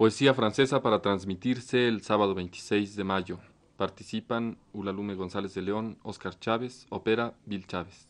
Poesía francesa para transmitirse el sábado 26 de mayo. Participan Ulalume González de León, Oscar Chávez, Opera Bill Chávez.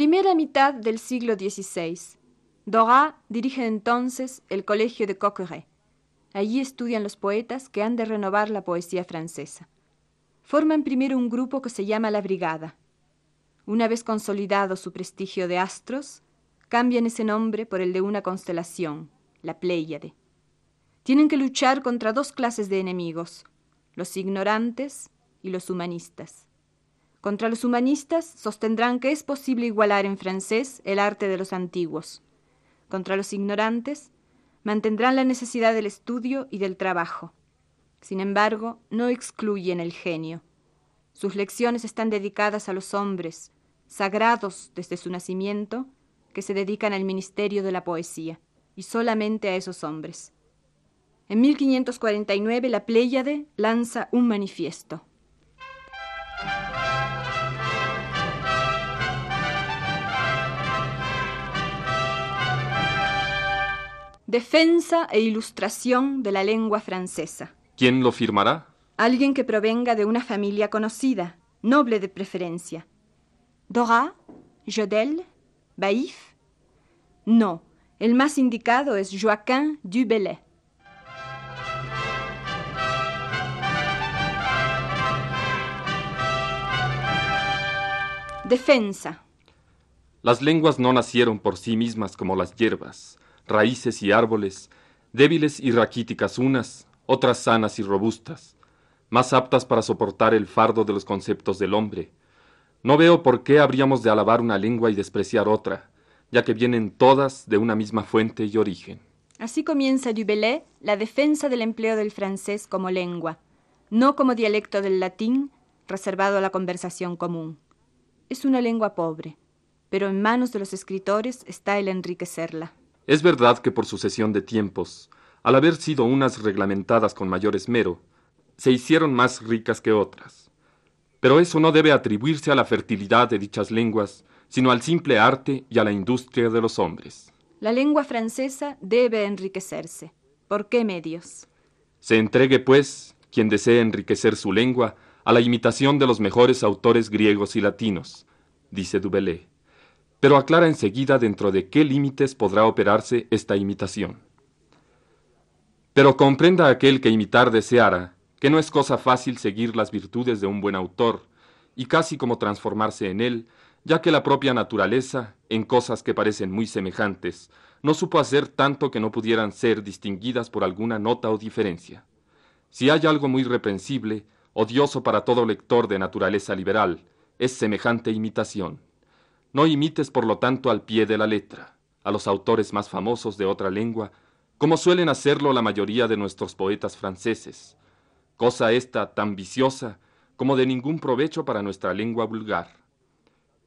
Primera mitad del siglo XVI. Dora dirige entonces el colegio de Coqueret. Allí estudian los poetas que han de renovar la poesía francesa. Forman primero un grupo que se llama la Brigada. Una vez consolidado su prestigio de astros, cambian ese nombre por el de una constelación, la Pléyade. Tienen que luchar contra dos clases de enemigos, los ignorantes y los humanistas. Contra los humanistas sostendrán que es posible igualar en francés el arte de los antiguos. Contra los ignorantes mantendrán la necesidad del estudio y del trabajo. Sin embargo, no excluyen el genio. Sus lecciones están dedicadas a los hombres, sagrados desde su nacimiento, que se dedican al ministerio de la poesía, y solamente a esos hombres. En 1549 la Pléyade lanza un manifiesto. Defensa e ilustración de la lengua francesa. ¿Quién lo firmará? Alguien que provenga de una familia conocida, noble de preferencia. Dora, Jodel, Baïf. No, el más indicado es Joaquin du Bellay. Defensa. Las lenguas no nacieron por sí mismas como las hierbas raíces y árboles, débiles y raquíticas unas, otras sanas y robustas, más aptas para soportar el fardo de los conceptos del hombre. No veo por qué habríamos de alabar una lengua y despreciar otra, ya que vienen todas de una misma fuente y origen. Así comienza Dubellay la defensa del empleo del francés como lengua, no como dialecto del latín reservado a la conversación común. Es una lengua pobre, pero en manos de los escritores está el enriquecerla. Es verdad que por sucesión de tiempos, al haber sido unas reglamentadas con mayor esmero, se hicieron más ricas que otras. Pero eso no debe atribuirse a la fertilidad de dichas lenguas, sino al simple arte y a la industria de los hombres. La lengua francesa debe enriquecerse. ¿Por qué medios? Se entregue, pues, quien desee enriquecer su lengua, a la imitación de los mejores autores griegos y latinos, dice Dubellay pero aclara enseguida dentro de qué límites podrá operarse esta imitación. Pero comprenda aquel que imitar deseara, que no es cosa fácil seguir las virtudes de un buen autor, y casi como transformarse en él, ya que la propia naturaleza, en cosas que parecen muy semejantes, no supo hacer tanto que no pudieran ser distinguidas por alguna nota o diferencia. Si hay algo muy reprensible, odioso para todo lector de naturaleza liberal, es semejante imitación. No imites, por lo tanto, al pie de la letra, a los autores más famosos de otra lengua, como suelen hacerlo la mayoría de nuestros poetas franceses, cosa esta tan viciosa como de ningún provecho para nuestra lengua vulgar.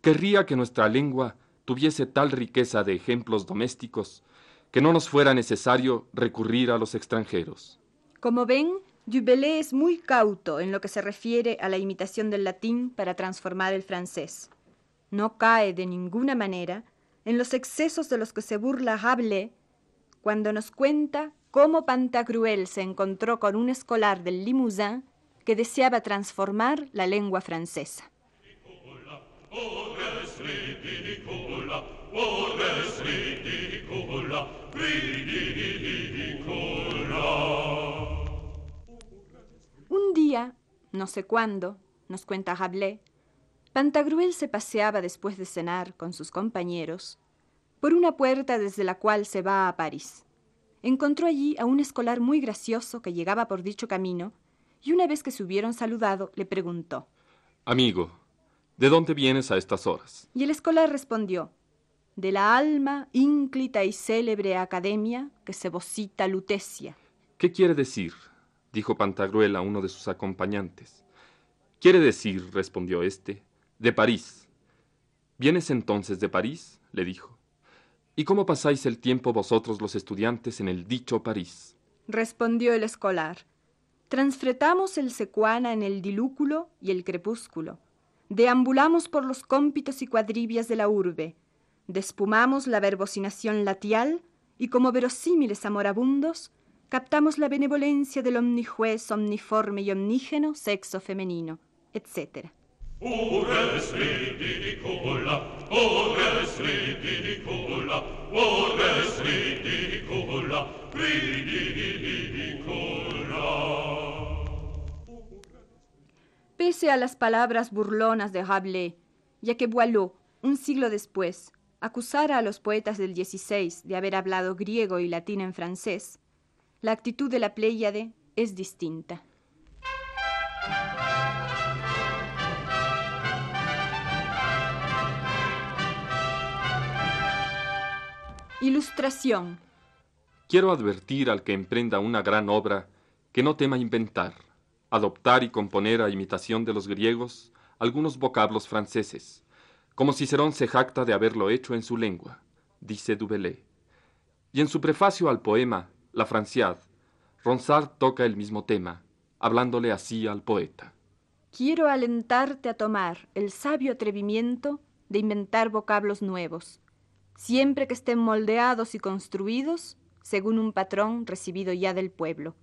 Querría que nuestra lengua tuviese tal riqueza de ejemplos domésticos que no nos fuera necesario recurrir a los extranjeros. Como ven, Du Bellay es muy cauto en lo que se refiere a la imitación del latín para transformar el francés. No cae de ninguna manera en los excesos de los que se burla Rabelais cuando nos cuenta cómo Pantagruel se encontró con un escolar del Limousin que deseaba transformar la lengua francesa. Un día, no sé cuándo, nos cuenta Rabelais, Pantagruel se paseaba después de cenar con sus compañeros por una puerta desde la cual se va a París. Encontró allí a un escolar muy gracioso que llegaba por dicho camino y una vez que se hubieron saludado le preguntó Amigo, ¿de dónde vienes a estas horas? Y el escolar respondió de la alma ínclita y célebre academia que se vocita Lutecia. ¿Qué quiere decir? dijo Pantagruel a uno de sus acompañantes. Quiere decir, respondió éste, de París. ¿Vienes entonces de París? le dijo. ¿Y cómo pasáis el tiempo vosotros los estudiantes en el dicho París? Respondió el escolar. Transfretamos el secuana en el dilúculo y el crepúsculo. Deambulamos por los cómpitos y cuadrivias de la urbe Despumamos la verbosinación latial y como verosímiles amorabundos, captamos la benevolencia del omnijuez omniforme y omnígeno sexo femenino, etc. Pese a las palabras burlonas de Rabelais, ya que Boileau, un siglo después, acusara a los poetas del XVI de haber hablado griego y latín en francés, la actitud de la Pléyade es distinta. Ilustración. Quiero advertir al que emprenda una gran obra que no tema inventar, adoptar y componer a imitación de los griegos algunos vocablos franceses, como Cicerón se jacta de haberlo hecho en su lengua, dice Dubelé. Y en su prefacio al poema La Franciade, Ronsard toca el mismo tema, hablándole así al poeta. Quiero alentarte a tomar el sabio atrevimiento de inventar vocablos nuevos, siempre que estén moldeados y construidos según un patrón recibido ya del pueblo.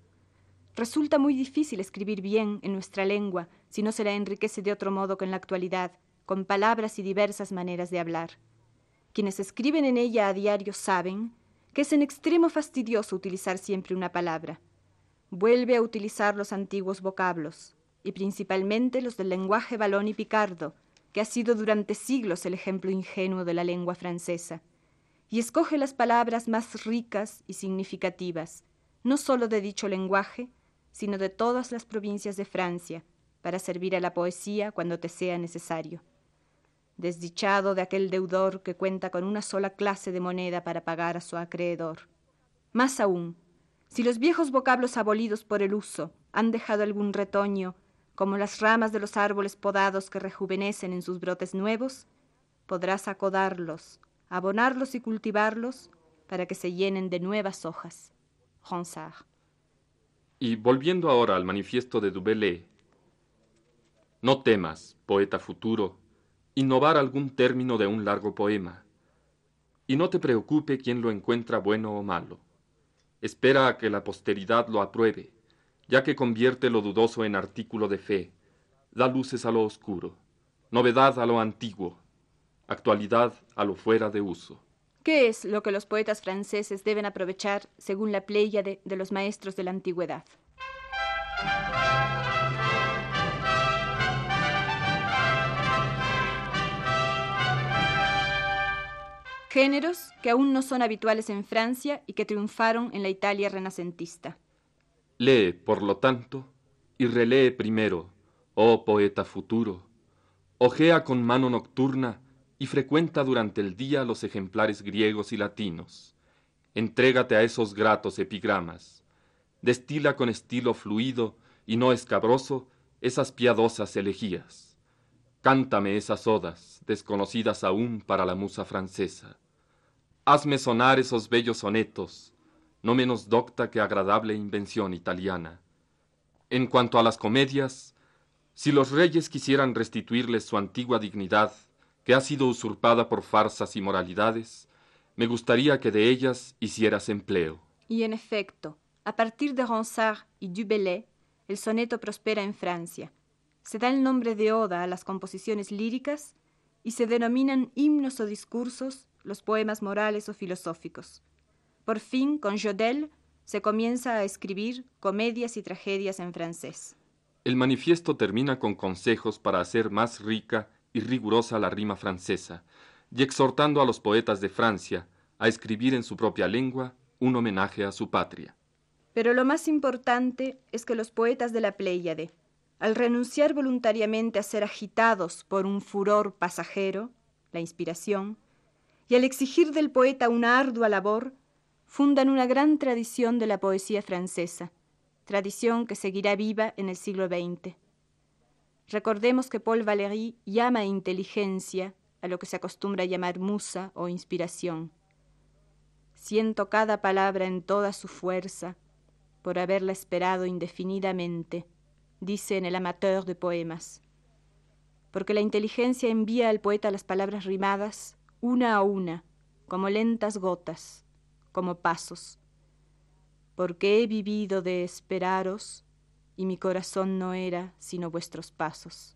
Resulta muy difícil escribir bien en nuestra lengua si no se la enriquece de otro modo que en la actualidad, con palabras y diversas maneras de hablar. Quienes escriben en ella a diario saben que es en extremo fastidioso utilizar siempre una palabra. Vuelve a utilizar los antiguos vocablos, y principalmente los del lenguaje balón y picardo, que ha sido durante siglos el ejemplo ingenuo de la lengua francesa, y escoge las palabras más ricas y significativas, no sólo de dicho lenguaje, sino de todas las provincias de Francia, para servir a la poesía cuando te sea necesario desdichado de aquel deudor que cuenta con una sola clase de moneda para pagar a su acreedor. Más aún, si los viejos vocablos abolidos por el uso han dejado algún retoño, como las ramas de los árboles podados que rejuvenecen en sus brotes nuevos, podrás acodarlos, abonarlos y cultivarlos para que se llenen de nuevas hojas. Ronsard. Y volviendo ahora al manifiesto de Dubélé, no temas, poeta futuro, innovar algún término de un largo poema. Y no te preocupe quién lo encuentra bueno o malo. Espera a que la posteridad lo apruebe, ya que convierte lo dudoso en artículo de fe, da luces a lo oscuro, novedad a lo antiguo, actualidad a lo fuera de uso. ¿Qué es lo que los poetas franceses deben aprovechar según la pléyade de los maestros de la antigüedad? géneros que aún no son habituales en Francia y que triunfaron en la Italia renacentista. Lee, por lo tanto, y relee primero, oh poeta futuro, ojea con mano nocturna y frecuenta durante el día los ejemplares griegos y latinos. Entrégate a esos gratos epigramas. Destila con estilo fluido y no escabroso esas piadosas elegías. Cántame esas odas, desconocidas aún para la musa francesa. Hazme sonar esos bellos sonetos, no menos docta que agradable invención italiana. En cuanto a las comedias, si los reyes quisieran restituirles su antigua dignidad, que ha sido usurpada por farsas y moralidades, me gustaría que de ellas hicieras empleo. Y en efecto, a partir de Ronsard y du Bellay, el soneto prospera en Francia. Se da el nombre de oda a las composiciones líricas y se denominan himnos o discursos los poemas morales o filosóficos. Por fin, con Jodel, se comienza a escribir comedias y tragedias en francés. El manifiesto termina con consejos para hacer más rica y rigurosa la rima francesa, y exhortando a los poetas de Francia a escribir en su propia lengua un homenaje a su patria. Pero lo más importante es que los poetas de la Pléyade, al renunciar voluntariamente a ser agitados por un furor pasajero, la inspiración, y al exigir del poeta una ardua labor, fundan una gran tradición de la poesía francesa, tradición que seguirá viva en el siglo XX. Recordemos que Paul Valéry llama inteligencia a lo que se acostumbra llamar musa o inspiración. Siento cada palabra en toda su fuerza por haberla esperado indefinidamente, dice en el amateur de poemas. Porque la inteligencia envía al poeta las palabras rimadas una a una, como lentas gotas, como pasos. Porque he vivido de esperaros y mi corazón no era sino vuestros pasos.